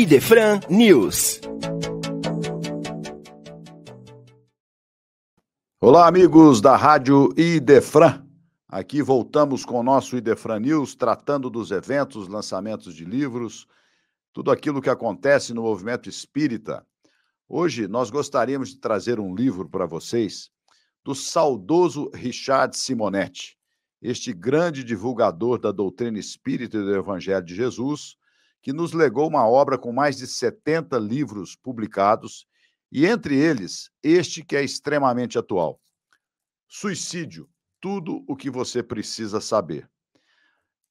Idefran News. Olá, amigos da Rádio Idefran. Aqui voltamos com o nosso Idefran News, tratando dos eventos, lançamentos de livros, tudo aquilo que acontece no movimento espírita. Hoje nós gostaríamos de trazer um livro para vocês do saudoso Richard Simonetti, este grande divulgador da doutrina espírita e do Evangelho de Jesus, que nos legou uma obra com mais de 70 livros publicados, e entre eles, este que é extremamente atual: Suicídio Tudo o que você precisa saber.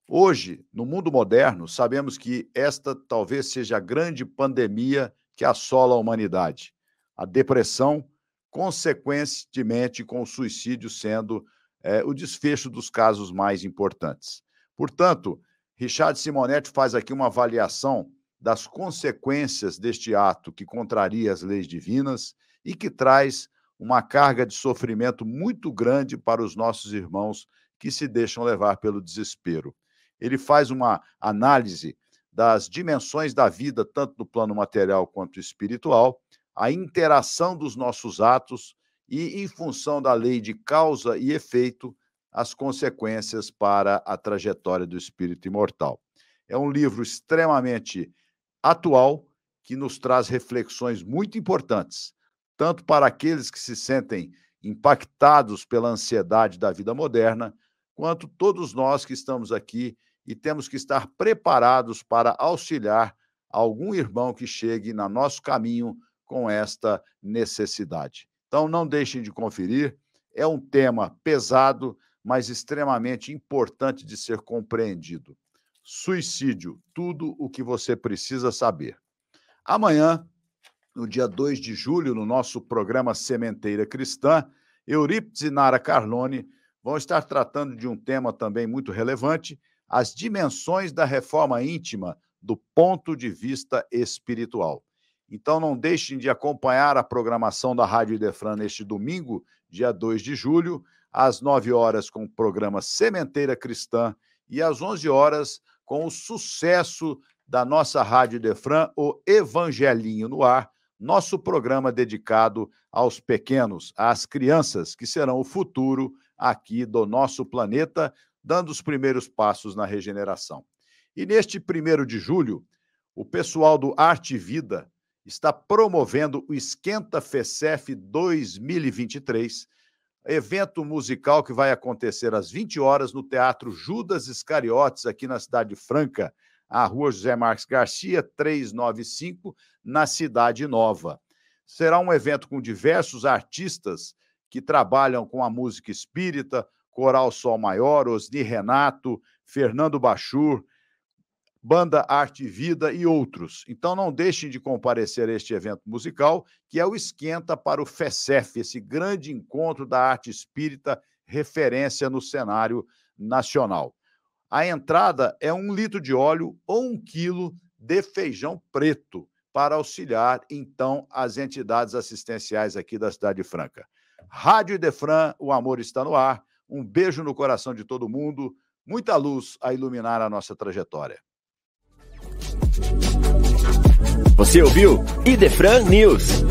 Hoje, no mundo moderno, sabemos que esta talvez seja a grande pandemia que assola a humanidade. A depressão, consequentemente, com o suicídio sendo é, o desfecho dos casos mais importantes. Portanto, Richard Simonetti faz aqui uma avaliação das consequências deste ato que contraria as leis divinas e que traz uma carga de sofrimento muito grande para os nossos irmãos que se deixam levar pelo desespero. Ele faz uma análise das dimensões da vida, tanto no plano material quanto espiritual, a interação dos nossos atos e, em função da lei de causa e efeito, as consequências para a trajetória do espírito imortal. É um livro extremamente atual que nos traz reflexões muito importantes, tanto para aqueles que se sentem impactados pela ansiedade da vida moderna, quanto todos nós que estamos aqui e temos que estar preparados para auxiliar algum irmão que chegue no nosso caminho com esta necessidade. Então, não deixem de conferir. É um tema pesado, mas extremamente importante de ser compreendido. Suicídio, tudo o que você precisa saber. Amanhã, no dia 2 de julho, no nosso programa Sementeira Cristã, Eurípides e Nara Carlone vão estar tratando de um tema também muito relevante, as dimensões da reforma íntima do ponto de vista espiritual. Então não deixem de acompanhar a programação da Rádio Idefran neste domingo, dia 2 de julho, às 9 horas com o programa Sementeira Cristã e às 11 horas com o sucesso da nossa Rádio Defran, o Evangelinho no Ar, nosso programa dedicado aos pequenos, às crianças, que serão o futuro aqui do nosso planeta, dando os primeiros passos na regeneração. E neste primeiro de julho, o pessoal do Arte Vida está promovendo o Esquenta FECEF 2023, evento musical que vai acontecer às 20 horas no Teatro Judas Iscariotes, aqui na Cidade Franca, a Rua José Marques Garcia, 395, na Cidade Nova. Será um evento com diversos artistas que trabalham com a música espírita, Coral Sol Maior, Osni Renato, Fernando Bachur, Banda Arte e Vida e outros. Então não deixem de comparecer a este evento musical, que é o Esquenta para o FECEF, esse grande encontro da arte espírita, referência no cenário nacional. A entrada é um litro de óleo ou um quilo de feijão preto para auxiliar, então, as entidades assistenciais aqui da Cidade Franca. Rádio Idefran, o amor está no ar. Um beijo no coração de todo mundo, muita luz a iluminar a nossa trajetória. Você ouviu Idefran News.